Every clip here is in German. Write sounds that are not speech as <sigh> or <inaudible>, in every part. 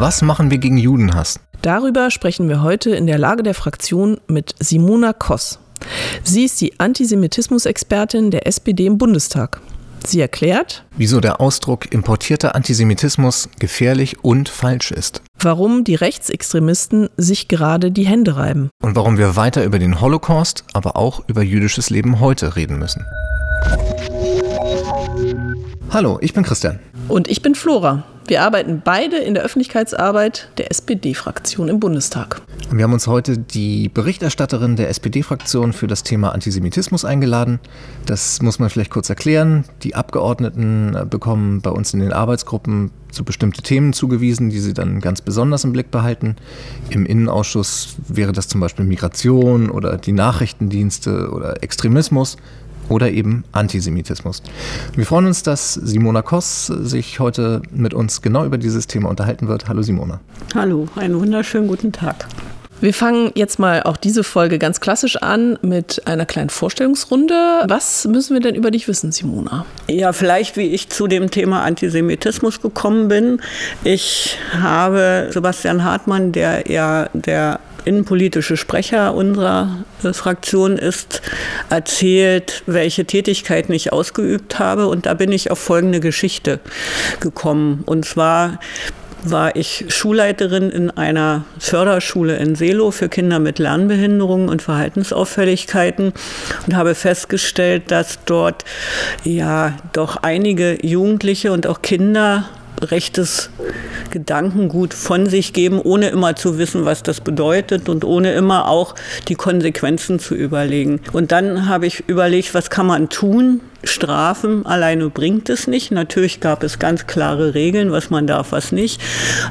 Was machen wir gegen Judenhass? Darüber sprechen wir heute in der Lage der Fraktion mit Simona Koss. Sie ist die Antisemitismus-Expertin der SPD im Bundestag. Sie erklärt, wieso der Ausdruck importierter Antisemitismus gefährlich und falsch ist. Warum die Rechtsextremisten sich gerade die Hände reiben. Und warum wir weiter über den Holocaust, aber auch über jüdisches Leben heute reden müssen. Hallo, ich bin Christian. Und ich bin Flora. Wir arbeiten beide in der Öffentlichkeitsarbeit der SPD-Fraktion im Bundestag. Wir haben uns heute die Berichterstatterin der SPD-Fraktion für das Thema Antisemitismus eingeladen. Das muss man vielleicht kurz erklären. Die Abgeordneten bekommen bei uns in den Arbeitsgruppen zu bestimmte Themen zugewiesen, die sie dann ganz besonders im Blick behalten. Im Innenausschuss wäre das zum Beispiel Migration oder die Nachrichtendienste oder Extremismus oder eben Antisemitismus. Wir freuen uns, dass Simona Koss sich heute mit uns genau über dieses Thema unterhalten wird. Hallo Simona. Hallo, einen wunderschönen guten Tag. Wir fangen jetzt mal auch diese Folge ganz klassisch an mit einer kleinen Vorstellungsrunde. Was müssen wir denn über dich wissen, Simona? Ja, vielleicht wie ich zu dem Thema Antisemitismus gekommen bin. Ich habe Sebastian Hartmann, der ja der innenpolitische Sprecher unserer äh, Fraktion ist, erzählt, welche Tätigkeiten ich ausgeübt habe. Und da bin ich auf folgende Geschichte gekommen. Und zwar war ich Schulleiterin in einer Förderschule in Selo für Kinder mit Lernbehinderungen und Verhaltensauffälligkeiten und habe festgestellt, dass dort ja doch einige Jugendliche und auch Kinder rechtes Gedankengut von sich geben, ohne immer zu wissen, was das bedeutet und ohne immer auch die Konsequenzen zu überlegen. Und dann habe ich überlegt, was kann man tun, Strafen alleine bringt es nicht. Natürlich gab es ganz klare Regeln, was man darf, was nicht.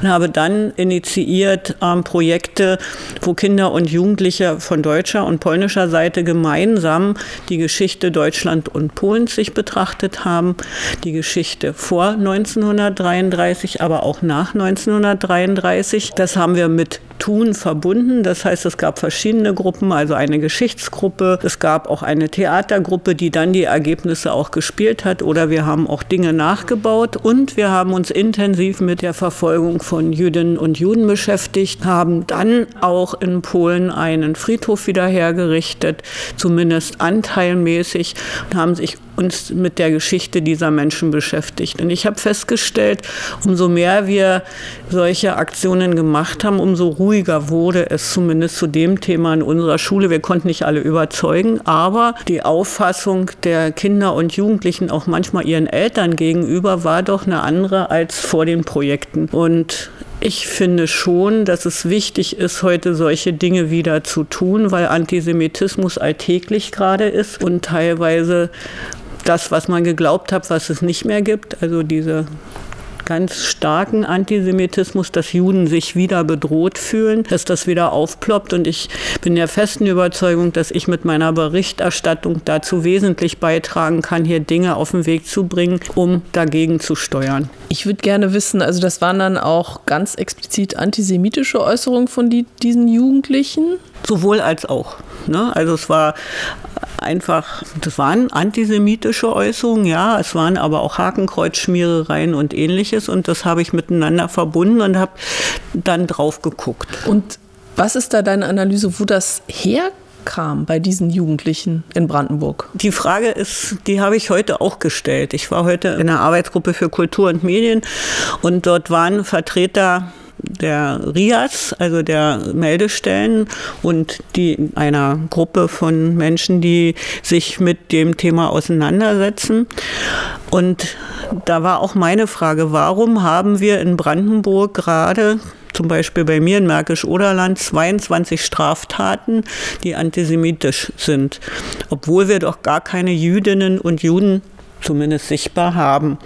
Und habe dann initiiert ähm, Projekte, wo Kinder und Jugendliche von deutscher und polnischer Seite gemeinsam die Geschichte Deutschland und Polens sich betrachtet haben, die Geschichte vor 1933, aber auch nach 1933. Das haben wir mit Tun verbunden. Das heißt, es gab verschiedene Gruppen, also eine Geschichtsgruppe, es gab auch eine Theatergruppe, die dann die Ergebnisse auch gespielt hat. Oder wir haben auch Dinge nachgebaut. Und wir haben uns intensiv mit der Verfolgung von Jüdinnen und Juden beschäftigt, haben dann auch in Polen einen Friedhof wieder hergerichtet, zumindest anteilmäßig und haben sich uns mit der Geschichte dieser Menschen beschäftigt. Und ich habe festgestellt, umso mehr wir solche Aktionen gemacht haben, umso ruhiger wurde es zumindest zu dem Thema in unserer Schule. Wir konnten nicht alle überzeugen, aber die Auffassung der Kinder und Jugendlichen auch manchmal ihren Eltern gegenüber war doch eine andere als vor den Projekten. Und ich finde schon, dass es wichtig ist, heute solche Dinge wieder zu tun, weil Antisemitismus alltäglich gerade ist und teilweise das, was man geglaubt hat, was es nicht mehr gibt. Also diese ganz starken Antisemitismus, dass Juden sich wieder bedroht fühlen, dass das wieder aufploppt. Und ich bin der festen Überzeugung, dass ich mit meiner Berichterstattung dazu wesentlich beitragen kann, hier Dinge auf den Weg zu bringen, um dagegen zu steuern. Ich würde gerne wissen, also das waren dann auch ganz explizit antisemitische Äußerungen von die, diesen Jugendlichen? Sowohl als auch. Ne? Also es war einfach, das waren antisemitische Äußerungen, ja, es waren aber auch Hakenkreuzschmierereien und ähnliches und das habe ich miteinander verbunden und habe dann drauf geguckt. Und was ist da deine Analyse, wo das herkam? bei diesen Jugendlichen in Brandenburg? Die Frage ist, die habe ich heute auch gestellt. Ich war heute in der Arbeitsgruppe für Kultur und Medien und dort waren Vertreter der RIAS, also der Meldestellen und die einer Gruppe von Menschen, die sich mit dem Thema auseinandersetzen. Und da war auch meine Frage, warum haben wir in Brandenburg gerade zum Beispiel bei mir in Märkisch-Oderland 22 Straftaten, die antisemitisch sind, obwohl wir doch gar keine Jüdinnen und Juden zumindest sichtbar haben.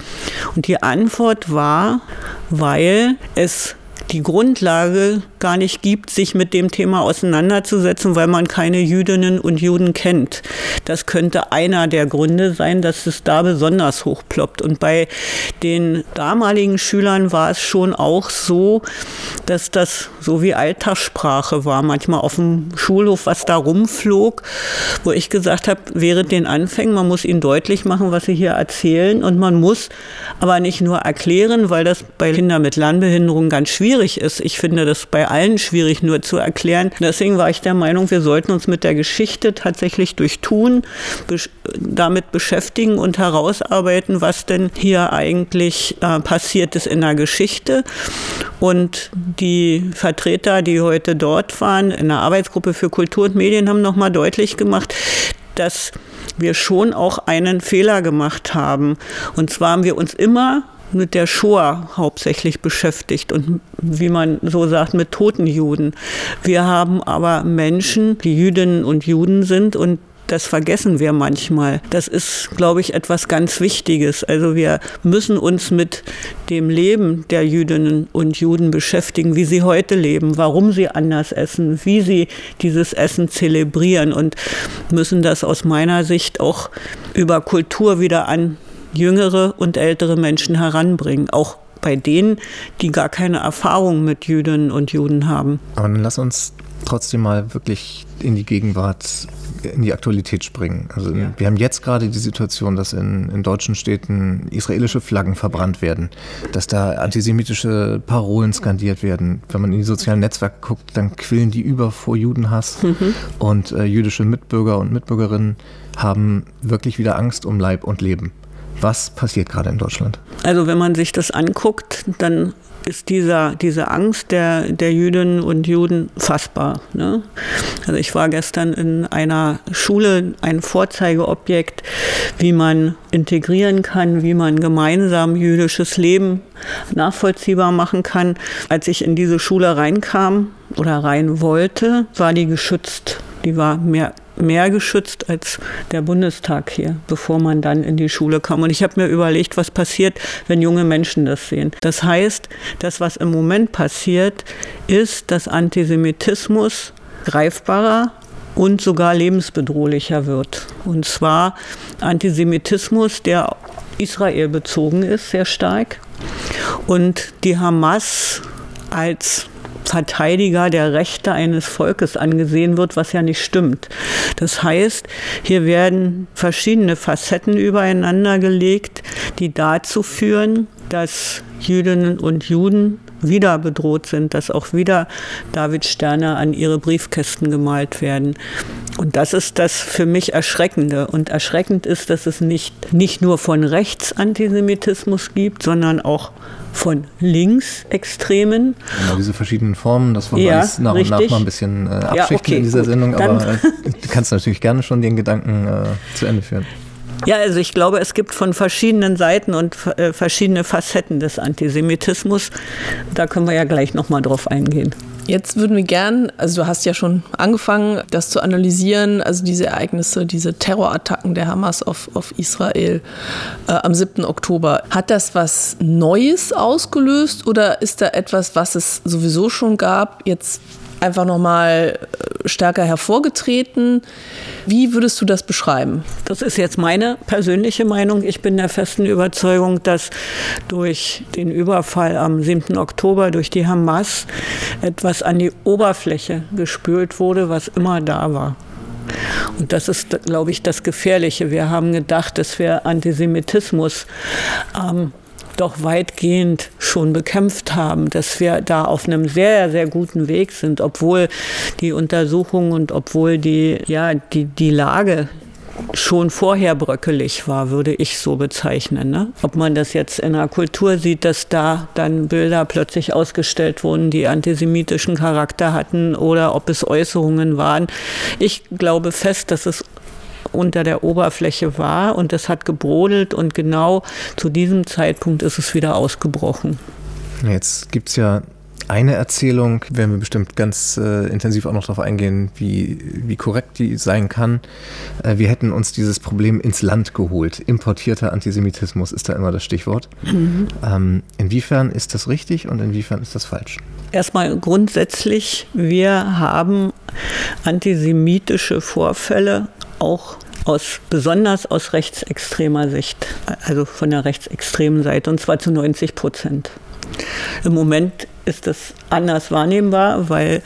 Und die Antwort war, weil es die Grundlage gar nicht gibt, sich mit dem Thema auseinanderzusetzen, weil man keine Jüdinnen und Juden kennt. Das könnte einer der Gründe sein, dass es da besonders hochploppt. Und bei den damaligen Schülern war es schon auch so, dass das so wie Alltagssprache war, manchmal auf dem Schulhof, was da rumflog, wo ich gesagt habe, während den Anfängen, man muss ihnen deutlich machen, was sie hier erzählen und man muss aber nicht nur erklären, weil das bei Kindern mit Lernbehinderung ganz schwierig schwierig ist. Ich finde das bei allen schwierig nur zu erklären. Deswegen war ich der Meinung, wir sollten uns mit der Geschichte tatsächlich durch Tun besch damit beschäftigen und herausarbeiten, was denn hier eigentlich äh, passiert ist in der Geschichte. Und die Vertreter, die heute dort waren, in der Arbeitsgruppe für Kultur und Medien, haben nochmal deutlich gemacht, dass wir schon auch einen Fehler gemacht haben. Und zwar haben wir uns immer mit der Shoah hauptsächlich beschäftigt und wie man so sagt, mit toten Juden. Wir haben aber Menschen, die Jüdinnen und Juden sind und das vergessen wir manchmal. Das ist, glaube ich, etwas ganz Wichtiges. Also wir müssen uns mit dem Leben der Jüdinnen und Juden beschäftigen, wie sie heute leben, warum sie anders essen, wie sie dieses Essen zelebrieren und müssen das aus meiner Sicht auch über Kultur wieder an jüngere und ältere Menschen heranbringen, auch bei denen, die gar keine Erfahrung mit Jüdinnen und Juden haben. Aber dann lass uns trotzdem mal wirklich in die Gegenwart, in die Aktualität springen. Also ja. wir haben jetzt gerade die Situation, dass in, in deutschen Städten israelische Flaggen verbrannt werden, dass da antisemitische Parolen skandiert werden. Wenn man in die sozialen Netzwerke guckt, dann quillen die über vor Judenhass mhm. und äh, jüdische Mitbürger und Mitbürgerinnen haben wirklich wieder Angst um Leib und Leben. Was passiert gerade in Deutschland? Also wenn man sich das anguckt, dann ist dieser, diese Angst der, der Jüdinnen und Juden fassbar. Ne? Also ich war gestern in einer Schule, ein Vorzeigeobjekt, wie man integrieren kann, wie man gemeinsam jüdisches Leben nachvollziehbar machen kann. Als ich in diese Schule reinkam oder rein wollte, war die geschützt. Die war mehr mehr geschützt als der Bundestag hier, bevor man dann in die Schule kam. Und ich habe mir überlegt, was passiert, wenn junge Menschen das sehen. Das heißt, das, was im Moment passiert, ist, dass Antisemitismus greifbarer und sogar lebensbedrohlicher wird. Und zwar Antisemitismus, der Israel bezogen ist, sehr stark. Und die Hamas als Verteidiger der Rechte eines Volkes angesehen wird, was ja nicht stimmt. Das heißt, hier werden verschiedene Facetten übereinander gelegt, die dazu führen, dass Jüdinnen und Juden wieder bedroht sind, dass auch wieder David Sterne an ihre Briefkästen gemalt werden. Und das ist das für mich Erschreckende. Und erschreckend ist, dass es nicht, nicht nur von rechts Antisemitismus gibt, sondern auch von Linksextremen. Genau, diese verschiedenen Formen, das wollen wir ja, nach richtig. und nach mal ein bisschen äh, abschichten ja, okay, in dieser gut. Sendung, aber Dann du kannst natürlich gerne schon den Gedanken äh, zu Ende führen. Ja, also ich glaube, es gibt von verschiedenen Seiten und äh, verschiedene Facetten des Antisemitismus. Da können wir ja gleich nochmal drauf eingehen. Jetzt würden wir gern, also du hast ja schon angefangen, das zu analysieren, also diese Ereignisse, diese Terrorattacken der Hamas auf, auf Israel äh, am 7. Oktober. Hat das was Neues ausgelöst oder ist da etwas, was es sowieso schon gab, jetzt einfach nochmal äh, stärker hervorgetreten. Wie würdest du das beschreiben? Das ist jetzt meine persönliche Meinung. Ich bin der festen Überzeugung, dass durch den Überfall am 7. Oktober durch die Hamas etwas an die Oberfläche gespült wurde, was immer da war. Und das ist, glaube ich, das Gefährliche. Wir haben gedacht, es wäre Antisemitismus ähm, doch weitgehend schon bekämpft haben, dass wir da auf einem sehr, sehr guten Weg sind, obwohl die Untersuchungen und obwohl die, ja, die, die Lage schon vorher bröckelig war, würde ich so bezeichnen. Ne? Ob man das jetzt in der Kultur sieht, dass da dann Bilder plötzlich ausgestellt wurden, die antisemitischen Charakter hatten oder ob es Äußerungen waren. Ich glaube fest, dass es unter der Oberfläche war und es hat gebrodelt und genau zu diesem Zeitpunkt ist es wieder ausgebrochen. Jetzt gibt es ja eine Erzählung, werden wir bestimmt ganz äh, intensiv auch noch darauf eingehen, wie, wie korrekt die sein kann. Äh, wir hätten uns dieses Problem ins Land geholt. Importierter Antisemitismus ist da immer das Stichwort. Mhm. Ähm, inwiefern ist das richtig und inwiefern ist das falsch? Erstmal grundsätzlich, wir haben antisemitische Vorfälle auch aus, besonders aus rechtsextremer Sicht, also von der rechtsextremen Seite, und zwar zu 90 Prozent. Im Moment ist das anders wahrnehmbar, weil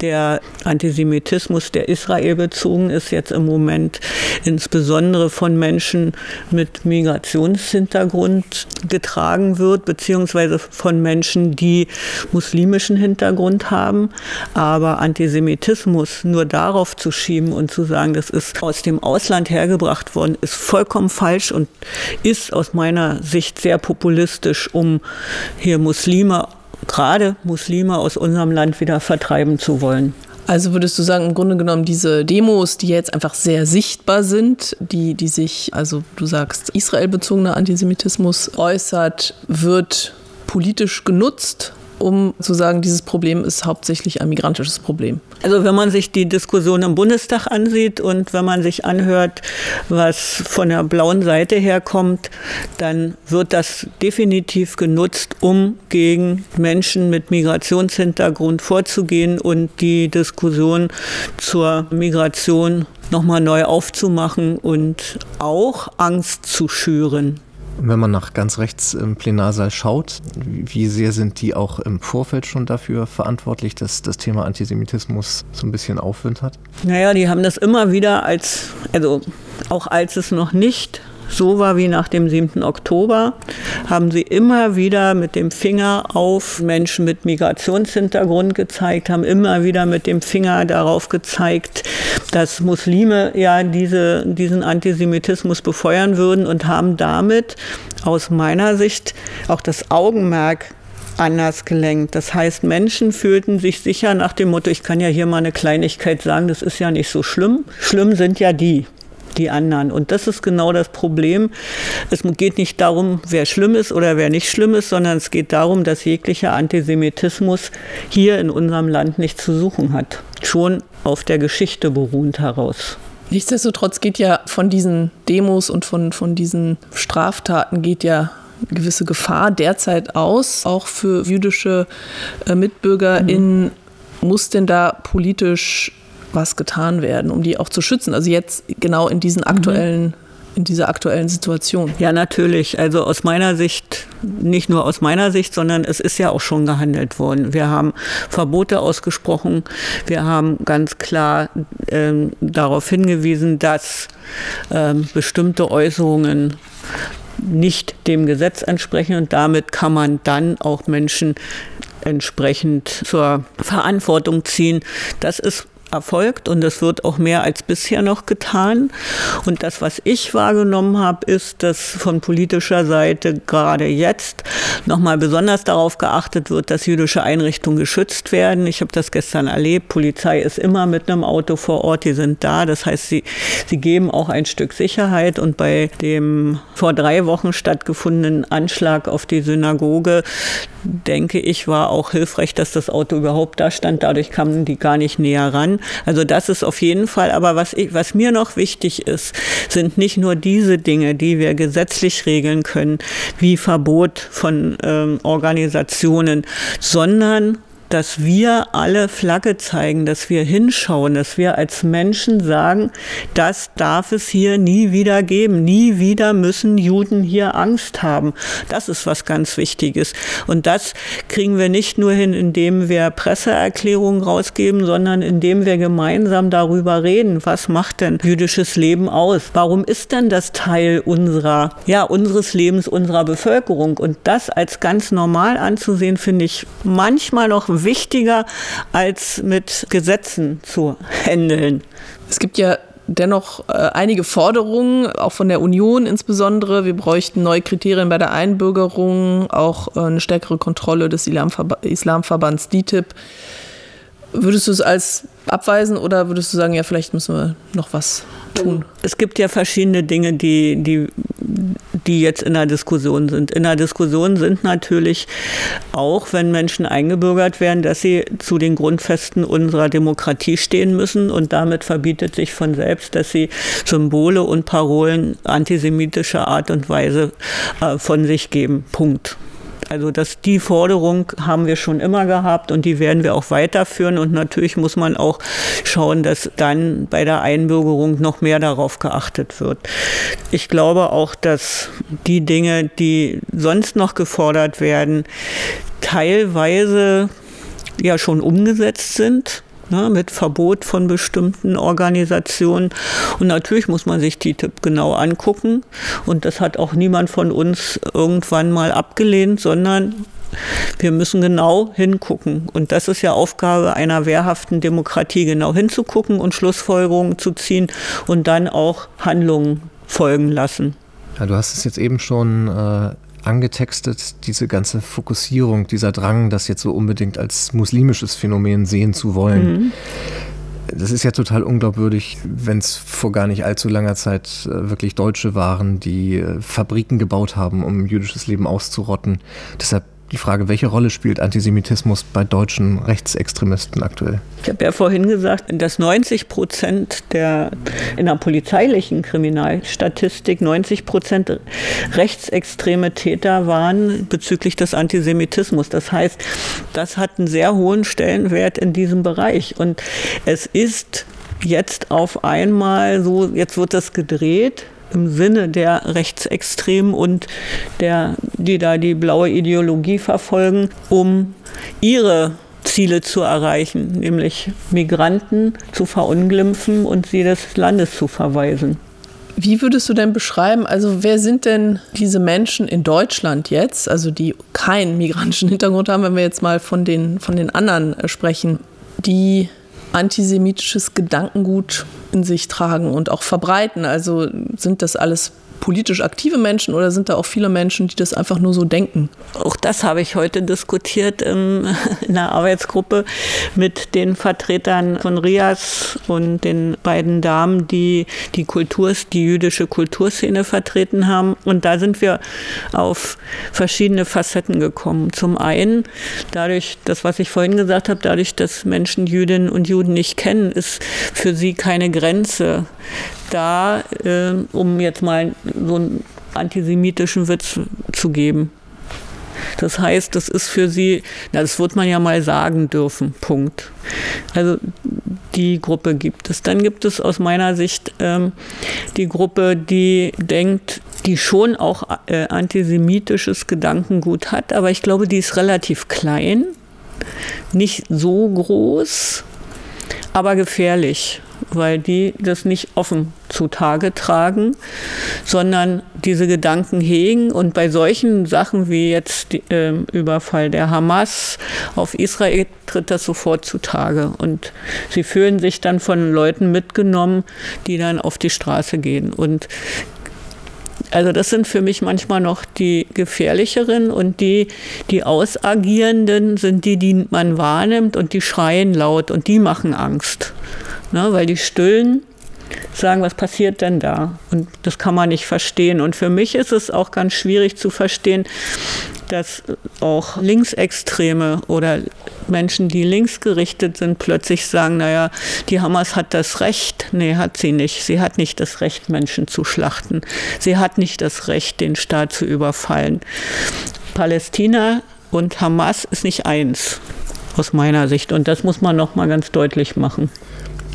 der Antisemitismus, der Israel bezogen ist, jetzt im Moment insbesondere von Menschen mit Migrationshintergrund getragen wird, beziehungsweise von Menschen, die muslimischen Hintergrund haben. Aber Antisemitismus nur darauf zu schieben und zu sagen, das ist aus dem Ausland hergebracht worden, ist vollkommen falsch und ist aus meiner Sicht sehr populistisch, um hier Muslime gerade Muslime aus unserem Land wieder vertreiben zu wollen. Also würdest du sagen, im Grunde genommen diese Demos, die jetzt einfach sehr sichtbar sind, die, die sich, also du sagst, israelbezogener Antisemitismus äußert, wird politisch genutzt um zu sagen, dieses Problem ist hauptsächlich ein migrantisches Problem? Also wenn man sich die Diskussion im Bundestag ansieht und wenn man sich anhört, was von der blauen Seite herkommt, dann wird das definitiv genutzt, um gegen Menschen mit Migrationshintergrund vorzugehen und die Diskussion zur Migration nochmal neu aufzumachen und auch Angst zu schüren. Wenn man nach ganz rechts im Plenarsaal schaut, wie sehr sind die auch im Vorfeld schon dafür verantwortlich, dass das Thema Antisemitismus so ein bisschen Aufwind hat? Naja, die haben das immer wieder als, also auch als es noch nicht so war wie nach dem 7. Oktober, haben sie immer wieder mit dem Finger auf Menschen mit Migrationshintergrund gezeigt, haben immer wieder mit dem Finger darauf gezeigt, dass Muslime ja diese, diesen Antisemitismus befeuern würden und haben damit aus meiner Sicht auch das Augenmerk anders gelenkt. Das heißt, Menschen fühlten sich sicher nach dem Motto, ich kann ja hier mal eine Kleinigkeit sagen, das ist ja nicht so schlimm. Schlimm sind ja die die anderen. Und das ist genau das Problem. Es geht nicht darum, wer schlimm ist oder wer nicht schlimm ist, sondern es geht darum, dass jeglicher Antisemitismus hier in unserem Land nichts zu suchen hat. Schon auf der Geschichte beruhend heraus. Nichtsdestotrotz geht ja von diesen Demos und von, von diesen Straftaten geht ja eine gewisse Gefahr derzeit aus, auch für jüdische äh, Mitbürger. Mhm. muss denn da politisch was getan werden, um die auch zu schützen? Also jetzt genau in diesen aktuellen mhm in dieser aktuellen Situation? Ja, natürlich. Also aus meiner Sicht, nicht nur aus meiner Sicht, sondern es ist ja auch schon gehandelt worden. Wir haben Verbote ausgesprochen. Wir haben ganz klar ähm, darauf hingewiesen, dass ähm, bestimmte Äußerungen nicht dem Gesetz entsprechen und damit kann man dann auch Menschen entsprechend zur Verantwortung ziehen. Das ist erfolgt und es wird auch mehr als bisher noch getan. Und das, was ich wahrgenommen habe, ist, dass von politischer Seite gerade jetzt nochmal besonders darauf geachtet wird, dass jüdische Einrichtungen geschützt werden. Ich habe das gestern erlebt. Polizei ist immer mit einem Auto vor Ort, die sind da. Das heißt, sie, sie geben auch ein Stück Sicherheit. Und bei dem vor drei Wochen stattgefundenen Anschlag auf die Synagoge, denke ich, war auch hilfreich, dass das Auto überhaupt da stand. Dadurch kamen die gar nicht näher ran. Also das ist auf jeden Fall. Aber was, ich, was mir noch wichtig ist, sind nicht nur diese Dinge, die wir gesetzlich regeln können, wie Verbot von ähm, Organisationen, sondern dass wir alle Flagge zeigen, dass wir hinschauen, dass wir als Menschen sagen, das darf es hier nie wieder geben. Nie wieder müssen Juden hier Angst haben. Das ist was ganz Wichtiges. Und das kriegen wir nicht nur hin, indem wir Presseerklärungen rausgeben, sondern indem wir gemeinsam darüber reden, was macht denn jüdisches Leben aus? Warum ist denn das Teil unserer, ja, unseres Lebens, unserer Bevölkerung? Und das als ganz normal anzusehen, finde ich manchmal noch wichtiger, als mit Gesetzen zu handeln. Es gibt ja dennoch äh, einige Forderungen, auch von der Union insbesondere. Wir bräuchten neue Kriterien bei der Einbürgerung, auch äh, eine stärkere Kontrolle des Islamverba Islamverbands DITIB. Würdest du es als abweisen oder würdest du sagen, ja, vielleicht müssen wir noch was tun? Es gibt ja verschiedene Dinge, die, die, die jetzt in der Diskussion sind. In der Diskussion sind natürlich auch, wenn Menschen eingebürgert werden, dass sie zu den Grundfesten unserer Demokratie stehen müssen und damit verbietet sich von selbst, dass sie Symbole und Parolen antisemitischer Art und Weise äh, von sich geben. Punkt. Also dass die Forderung haben wir schon immer gehabt und die werden wir auch weiterführen. Und natürlich muss man auch schauen, dass dann bei der Einbürgerung noch mehr darauf geachtet wird. Ich glaube auch, dass die Dinge, die sonst noch gefordert werden, teilweise ja schon umgesetzt sind ne, mit Verbot von bestimmten Organisationen. Und natürlich muss man sich TTIP genau angucken. Und das hat auch niemand von uns irgendwann mal abgelehnt, sondern wir müssen genau hingucken. Und das ist ja Aufgabe einer wehrhaften Demokratie, genau hinzugucken und Schlussfolgerungen zu ziehen und dann auch Handlungen folgen lassen. Ja, du hast es jetzt eben schon äh, angetextet, diese ganze Fokussierung, dieser Drang, das jetzt so unbedingt als muslimisches Phänomen sehen zu wollen. Mhm. Das ist ja total unglaubwürdig, wenn es vor gar nicht allzu langer Zeit äh, wirklich Deutsche waren, die äh, Fabriken gebaut haben, um jüdisches Leben auszurotten. Deshalb die Frage, welche Rolle spielt Antisemitismus bei deutschen Rechtsextremisten aktuell? Ich habe ja vorhin gesagt, dass 90 Prozent der in der polizeilichen Kriminalstatistik 90 Prozent rechtsextreme Täter waren bezüglich des Antisemitismus. Das heißt, das hat einen sehr hohen Stellenwert in diesem Bereich. Und es ist jetzt auf einmal so, jetzt wird das gedreht im Sinne der Rechtsextremen und der, die da die blaue Ideologie verfolgen, um ihre Ziele zu erreichen, nämlich Migranten zu verunglimpfen und sie des Landes zu verweisen. Wie würdest du denn beschreiben, also wer sind denn diese Menschen in Deutschland jetzt, also die keinen migrantischen Hintergrund haben, wenn wir jetzt mal von den, von den anderen äh, sprechen, die antisemitisches Gedankengut in sich tragen und auch verbreiten. Also sind das alles politisch aktive Menschen oder sind da auch viele Menschen, die das einfach nur so denken? Auch das habe ich heute diskutiert <laughs> in einer Arbeitsgruppe mit den Vertretern von Rias und den beiden Damen, die die Kultur, die jüdische Kulturszene vertreten haben. Und da sind wir auf verschiedene Facetten gekommen. Zum einen dadurch, das was ich vorhin gesagt habe, dadurch, dass Menschen Jüdinnen und Juden nicht kennen, ist für sie keine Grenze da, äh, um jetzt mal so einen antisemitischen Witz zu geben. Das heißt, das ist für sie, das wird man ja mal sagen dürfen, Punkt. Also die Gruppe gibt es. Dann gibt es aus meiner Sicht ähm, die Gruppe, die denkt, die schon auch äh, antisemitisches Gedankengut hat, aber ich glaube, die ist relativ klein, nicht so groß, aber gefährlich weil die das nicht offen zutage tragen, sondern diese Gedanken hegen. Und bei solchen Sachen wie jetzt die, äh, Überfall der Hamas auf Israel tritt das sofort zutage. Und sie fühlen sich dann von Leuten mitgenommen, die dann auf die Straße gehen. Und also das sind für mich manchmal noch die gefährlicheren und die, die Ausagierenden sind die, die man wahrnimmt und die schreien laut und die machen Angst ne, weil die Stillen sagen, was passiert denn da? Und das kann man nicht verstehen. Und für mich ist es auch ganz schwierig zu verstehen, dass auch Linksextreme oder Menschen, die linksgerichtet sind, plötzlich sagen, naja, die Hamas hat das Recht. Nee, hat sie nicht. Sie hat nicht das Recht, Menschen zu schlachten. Sie hat nicht das Recht, den Staat zu überfallen. Palästina und Hamas ist nicht eins, aus meiner Sicht. Und das muss man noch mal ganz deutlich machen.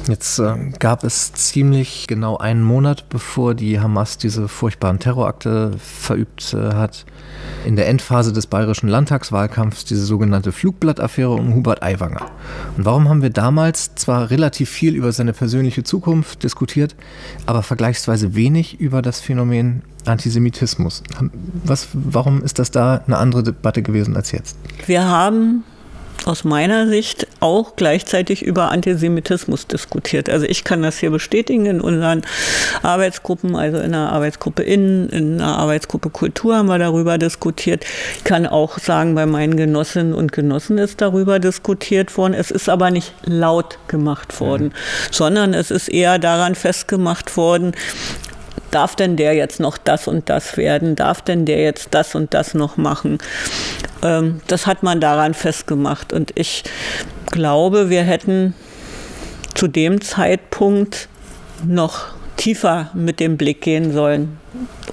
Jetzt äh, gab es ziemlich genau einen Monat, bevor die Hamas diese furchtbaren Terrorakte verübt äh, hat, in der Endphase des bayerischen Landtagswahlkampfs diese sogenannte Flugblattaffäre um Hubert Aiwanger. Und warum haben wir damals zwar relativ viel über seine persönliche Zukunft diskutiert, aber vergleichsweise wenig über das Phänomen Antisemitismus? Was, warum ist das da eine andere Debatte gewesen als jetzt? Wir haben aus meiner Sicht auch gleichzeitig über Antisemitismus diskutiert. Also ich kann das hier bestätigen in unseren Arbeitsgruppen, also in der Arbeitsgruppe Innen, in der Arbeitsgruppe Kultur haben wir darüber diskutiert. Ich kann auch sagen, bei meinen Genossinnen und Genossen ist darüber diskutiert worden. Es ist aber nicht laut gemacht worden, mhm. sondern es ist eher daran festgemacht worden, darf denn der jetzt noch das und das werden? Darf denn der jetzt das und das noch machen? Ähm, das hat man daran festgemacht. Und ich glaube, wir hätten zu dem Zeitpunkt noch tiefer mit dem Blick gehen sollen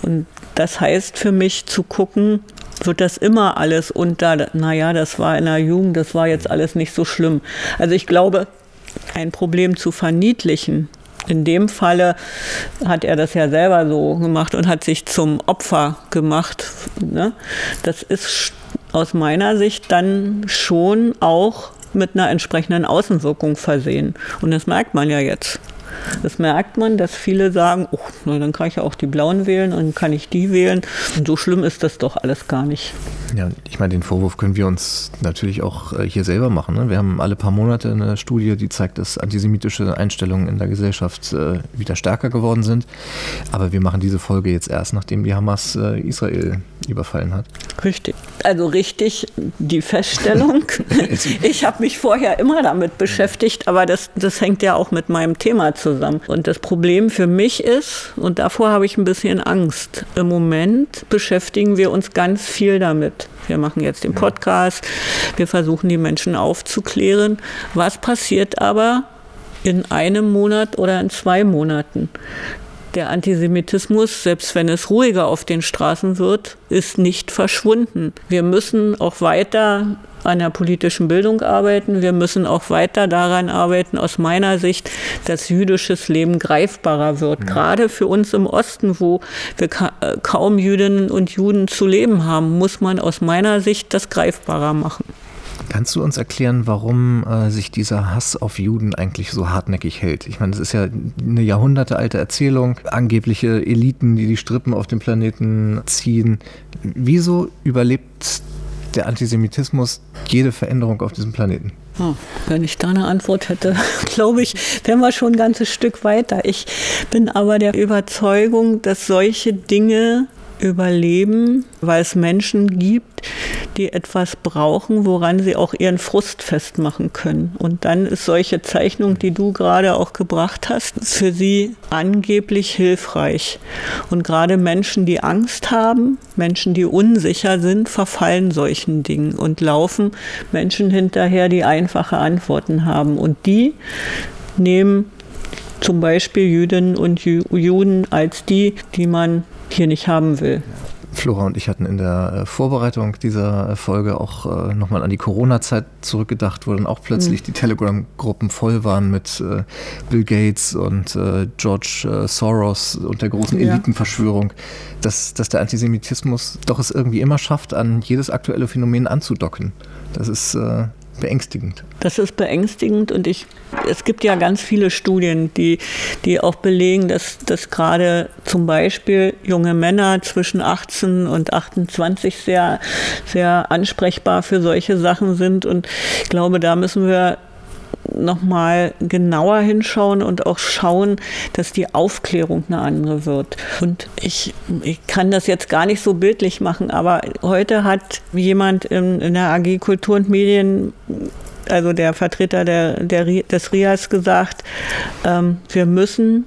Und das heißt für mich zu gucken, wird das immer alles unter, naja, das war in der Jugend, das war jetzt alles nicht so schlimm. Also ich glaube, ein Problem zu verniedlichen, in dem Falle hat er das ja selber so gemacht und hat sich zum Opfer gemacht. Ne? Das ist aus meiner Sicht dann schon auch mit einer entsprechenden Außenwirkung versehen. Und das merkt man ja jetzt. Das merkt man, dass viele sagen, oh, na, dann kann ich ja auch die Blauen wählen und dann kann ich die wählen. Und so schlimm ist das doch alles gar nicht. Ja, ich meine, den Vorwurf können wir uns natürlich auch äh, hier selber machen. Ne? Wir haben alle paar Monate eine Studie, die zeigt, dass antisemitische Einstellungen in der Gesellschaft äh, wieder stärker geworden sind. Aber wir machen diese Folge jetzt erst, nachdem die Hamas äh, Israel überfallen hat. Richtig. Also richtig die Feststellung. <laughs> ich habe mich vorher immer damit beschäftigt, aber das, das hängt ja auch mit meinem Thema zusammen. Und das Problem für mich ist, und davor habe ich ein bisschen Angst, im Moment beschäftigen wir uns ganz viel damit. Wir machen jetzt den Podcast, wir versuchen die Menschen aufzuklären. Was passiert aber in einem Monat oder in zwei Monaten? Der Antisemitismus, selbst wenn es ruhiger auf den Straßen wird, ist nicht verschwunden. Wir müssen auch weiter an der politischen Bildung arbeiten. Wir müssen auch weiter daran arbeiten, aus meiner Sicht, dass jüdisches Leben greifbarer wird. Ja. Gerade für uns im Osten, wo wir ka äh, kaum Jüdinnen und Juden zu leben haben, muss man aus meiner Sicht das greifbarer machen. Kannst du uns erklären, warum äh, sich dieser Hass auf Juden eigentlich so hartnäckig hält? Ich meine, das ist ja eine jahrhundertealte Erzählung, angebliche Eliten, die die Strippen auf dem Planeten ziehen. Wieso überlebt der Antisemitismus jede Veränderung auf diesem Planeten? Oh, wenn ich da eine Antwort hätte, <laughs> glaube ich, wären wir schon ein ganzes Stück weiter. Ich bin aber der Überzeugung, dass solche Dinge überleben, weil es Menschen gibt, die etwas brauchen, woran sie auch ihren Frust festmachen können. Und dann ist solche Zeichnung, die du gerade auch gebracht hast, für sie angeblich hilfreich. Und gerade Menschen, die Angst haben, Menschen, die unsicher sind, verfallen solchen Dingen und laufen Menschen hinterher, die einfache Antworten haben. Und die nehmen zum Beispiel Jüdinnen und Juden als die, die man hier nicht haben will. Flora und ich hatten in der äh, Vorbereitung dieser äh, Folge auch äh, nochmal an die Corona-Zeit zurückgedacht, wo dann auch plötzlich mhm. die Telegram-Gruppen voll waren mit äh, Bill Gates und äh, George äh, Soros und der großen Elitenverschwörung, dass, dass der Antisemitismus doch es irgendwie immer schafft, an jedes aktuelle Phänomen anzudocken. Das ist beängstigend. Das ist beängstigend und ich, es gibt ja ganz viele Studien, die, die auch belegen, dass, dass gerade zum Beispiel junge Männer zwischen 18 und 28 sehr, sehr ansprechbar für solche Sachen sind und ich glaube, da müssen wir nochmal genauer hinschauen und auch schauen, dass die Aufklärung eine andere wird. Und ich, ich kann das jetzt gar nicht so bildlich machen, aber heute hat jemand in, in der AG Kultur und Medien also der Vertreter der, der, des RIAS gesagt, ähm, wir müssen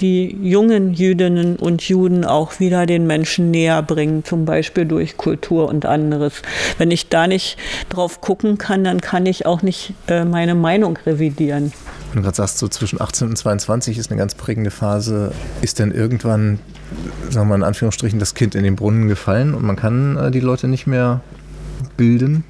die jungen Jüdinnen und Juden auch wieder den Menschen näher bringen, zum Beispiel durch Kultur und anderes. Wenn ich da nicht drauf gucken kann, dann kann ich auch nicht äh, meine Meinung revidieren. Wenn du gerade sagst, so zwischen 18 und 22 ist eine ganz prägende Phase. Ist denn irgendwann, sagen wir mal in Anführungsstrichen, das Kind in den Brunnen gefallen und man kann äh, die Leute nicht mehr bilden?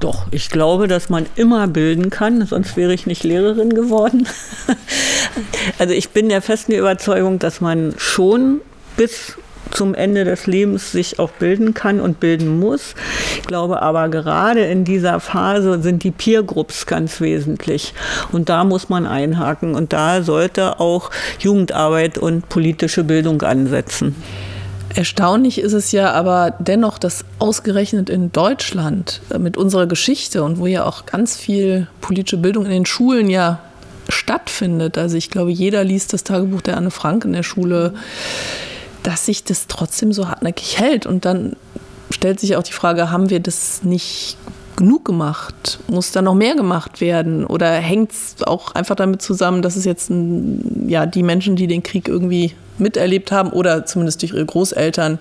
Doch, ich glaube, dass man immer bilden kann, sonst wäre ich nicht Lehrerin geworden. <laughs> also ich bin der festen Überzeugung, dass man schon bis zum Ende des Lebens sich auch bilden kann und bilden muss. Ich glaube aber gerade in dieser Phase sind die Peer Groups ganz wesentlich. Und da muss man einhaken. Und da sollte auch Jugendarbeit und politische Bildung ansetzen. Erstaunlich ist es ja aber dennoch, dass ausgerechnet in Deutschland äh, mit unserer Geschichte und wo ja auch ganz viel politische Bildung in den Schulen ja stattfindet, also ich glaube, jeder liest das Tagebuch der Anne Frank in der Schule, dass sich das trotzdem so hartnäckig hält. Und dann stellt sich auch die Frage, haben wir das nicht genug gemacht? Muss da noch mehr gemacht werden? Oder hängt es auch einfach damit zusammen, dass es jetzt ja, die Menschen, die den Krieg irgendwie miterlebt haben oder zumindest durch ihre Großeltern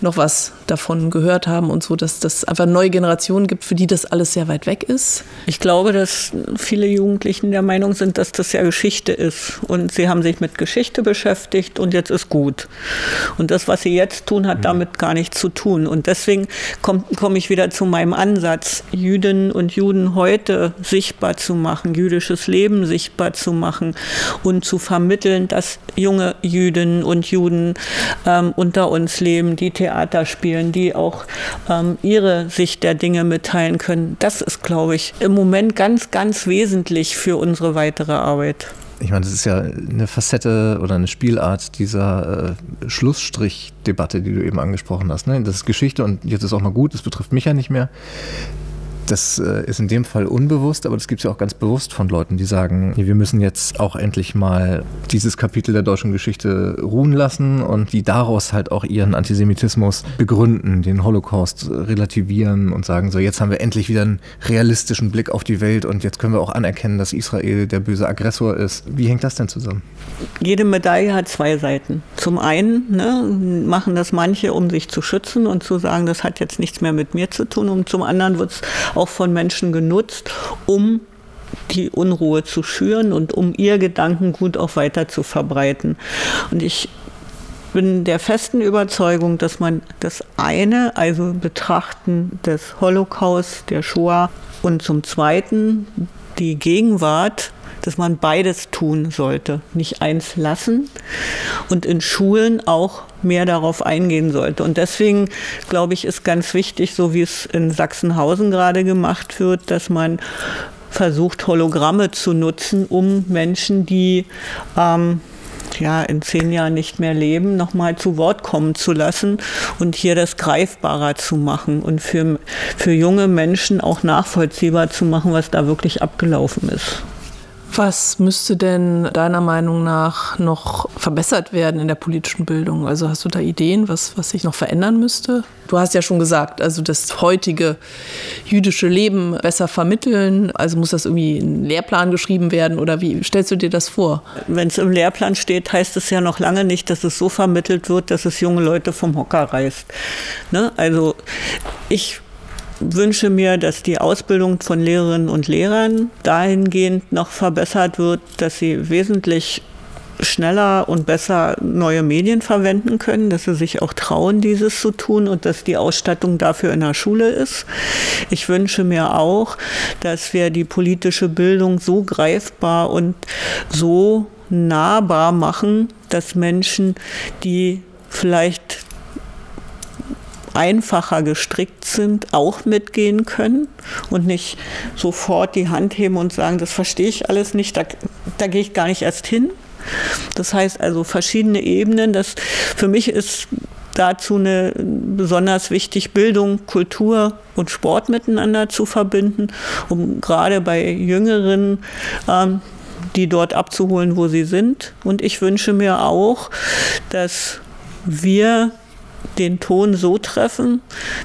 noch was davon gehört haben und so, dass das einfach neue Generationen gibt, für die das alles sehr weit weg ist? Ich glaube, dass viele Jugendlichen der Meinung sind, dass das ja Geschichte ist. Und sie haben sich mit Geschichte beschäftigt und jetzt ist gut. Und das, was sie jetzt tun, hat mhm. damit gar nichts zu tun. Und deswegen komme komm ich wieder zu meinem Ansatz, Jüdinnen und Juden heute sichtbar zu machen, jüdisches Leben sichtbar zu machen und zu vermitteln, dass junge Jüdinnen und Juden ähm, unter uns leben, die Theater spielen, die auch ähm, ihre Sicht der Dinge mitteilen können. Das ist, glaube ich, im Moment ganz, ganz wesentlich für unsere weitere Arbeit. Ich meine, das ist ja eine Facette oder eine Spielart dieser äh, Schlussstrich-Debatte, die du eben angesprochen hast. Ne? Das ist Geschichte und jetzt ist auch mal gut, das betrifft mich ja nicht mehr. Das äh, ist in dem Fall unbewusst, aber das gibt es ja auch ganz bewusst von Leuten, die sagen, wir müssen jetzt auch endlich mal dieses Kapitel der deutschen Geschichte ruhen lassen und die daraus halt auch ihren Antisemitismus begründen, den Holocaust relativieren und sagen, so jetzt haben wir endlich wieder einen realistischen Blick auf die Welt und jetzt können wir auch anerkennen, dass Israel der böse Aggressor ist. Wie hängt das denn zusammen? Jede Medaille hat zwei Seiten. Zum einen ne, machen das manche, um sich zu schützen und zu sagen, das hat jetzt nichts mehr mit mir zu tun und zum anderen wird es auch von Menschen genutzt, um die Unruhe zu schüren und um ihr Gedankengut auch weiter zu verbreiten. Und ich bin der festen Überzeugung, dass man das eine, also Betrachten des Holocaust, der Shoah und zum zweiten die Gegenwart dass man beides tun sollte, nicht eins lassen und in Schulen auch mehr darauf eingehen sollte. Und deswegen glaube ich, ist ganz wichtig, so wie es in Sachsenhausen gerade gemacht wird, dass man versucht, Hologramme zu nutzen, um Menschen, die ähm, ja, in zehn Jahren nicht mehr leben, nochmal zu Wort kommen zu lassen und hier das greifbarer zu machen und für, für junge Menschen auch nachvollziehbar zu machen, was da wirklich abgelaufen ist. Was müsste denn deiner Meinung nach noch verbessert werden in der politischen Bildung? Also hast du da Ideen, was, was sich noch verändern müsste? Du hast ja schon gesagt, also das heutige jüdische Leben besser vermitteln. Also muss das irgendwie in Lehrplan geschrieben werden oder wie stellst du dir das vor? Wenn es im Lehrplan steht, heißt es ja noch lange nicht, dass es so vermittelt wird, dass es junge Leute vom Hocker reißt. Ne? Also ich wünsche mir, dass die Ausbildung von Lehrerinnen und Lehrern dahingehend noch verbessert wird, dass sie wesentlich schneller und besser neue Medien verwenden können, dass sie sich auch trauen, dieses zu tun und dass die Ausstattung dafür in der Schule ist. Ich wünsche mir auch, dass wir die politische Bildung so greifbar und so nahbar machen, dass Menschen, die vielleicht einfacher gestrickt sind, auch mitgehen können und nicht sofort die Hand heben und sagen, das verstehe ich alles nicht, da, da gehe ich gar nicht erst hin. Das heißt also verschiedene Ebenen. Das für mich ist dazu eine besonders wichtig, Bildung, Kultur und Sport miteinander zu verbinden, um gerade bei Jüngeren ähm, die dort abzuholen, wo sie sind. Und ich wünsche mir auch, dass wir den Ton so treffen,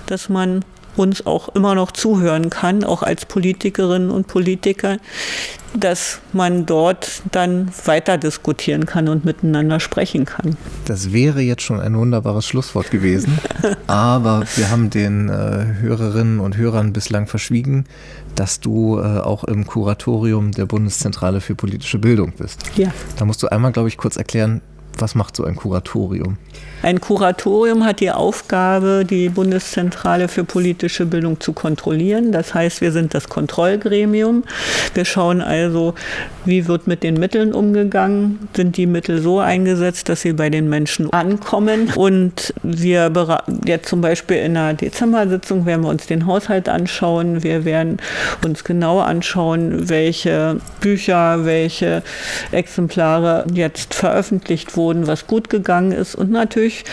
dass man uns auch immer noch zuhören kann, auch als Politikerinnen und Politiker, dass man dort dann weiter diskutieren kann und miteinander sprechen kann. Das wäre jetzt schon ein wunderbares Schlusswort gewesen, <laughs> aber wir haben den äh, Hörerinnen und Hörern bislang verschwiegen, dass du äh, auch im Kuratorium der Bundeszentrale für politische Bildung bist. Ja. Da musst du einmal, glaube ich, kurz erklären, was macht so ein Kuratorium? Ein Kuratorium hat die Aufgabe, die Bundeszentrale für politische Bildung zu kontrollieren. Das heißt, wir sind das Kontrollgremium. Wir schauen also, wie wird mit den Mitteln umgegangen? Sind die Mittel so eingesetzt, dass sie bei den Menschen ankommen? Und wir jetzt zum Beispiel in der Dezember-Sitzung werden wir uns den Haushalt anschauen. Wir werden uns genau anschauen, welche Bücher, welche Exemplare jetzt veröffentlicht wurden, was gut gegangen ist und natürlich durch.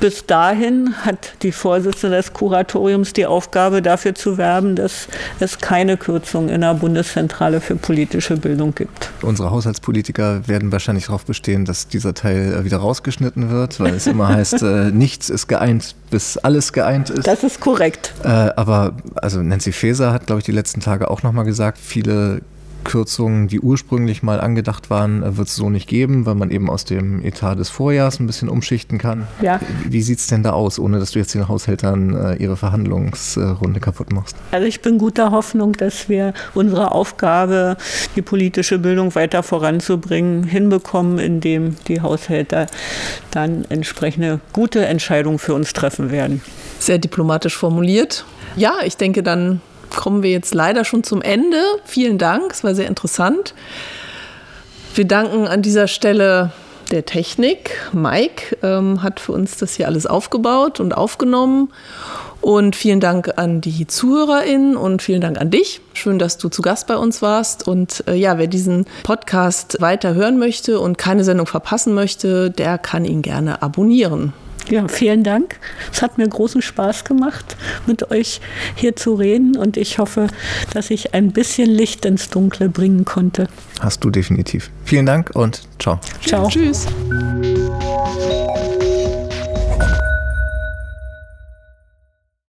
Bis dahin hat die Vorsitzende des Kuratoriums die Aufgabe, dafür zu werben, dass es keine Kürzung in der Bundeszentrale für politische Bildung gibt. Unsere Haushaltspolitiker werden wahrscheinlich darauf bestehen, dass dieser Teil äh, wieder rausgeschnitten wird, weil es immer heißt, äh, <laughs> nichts ist geeint, bis alles geeint ist. Das ist korrekt. Äh, aber also Nancy Faeser hat, glaube ich, die letzten Tage auch nochmal gesagt, viele Kürzungen, die ursprünglich mal angedacht waren, äh, wird es so nicht geben, weil man eben aus dem Etat des Vorjahres ein bisschen umschichten kann. Ja. Wie sieht es denn da aus, ohne dass du jetzt den Haushältern äh, ihre Verhandlungsrunde kaputt machst? Also ich bin guter Hoffnung, dass wir unsere Aufgabe, die politische Bildung weiter voranzubringen, hinbekommen, indem die Haushälter dann entsprechende gute Entscheidungen für uns treffen werden. Sehr diplomatisch formuliert. Ja, ich denke, dann kommen wir jetzt leider schon zum Ende. Vielen Dank, es war sehr interessant. Wir danken an dieser Stelle der Technik. Mike ähm, hat für uns das hier alles aufgebaut und aufgenommen. Und vielen Dank an die ZuhörerInnen und vielen Dank an dich. Schön, dass du zu Gast bei uns warst. Und äh, ja, wer diesen Podcast weiter hören möchte und keine Sendung verpassen möchte, der kann ihn gerne abonnieren. Ja, vielen Dank. Es hat mir großen Spaß gemacht, mit euch hier zu reden und ich hoffe, dass ich ein bisschen Licht ins Dunkle bringen konnte. Hast du definitiv. Vielen Dank und ciao. Ciao. Tschüss.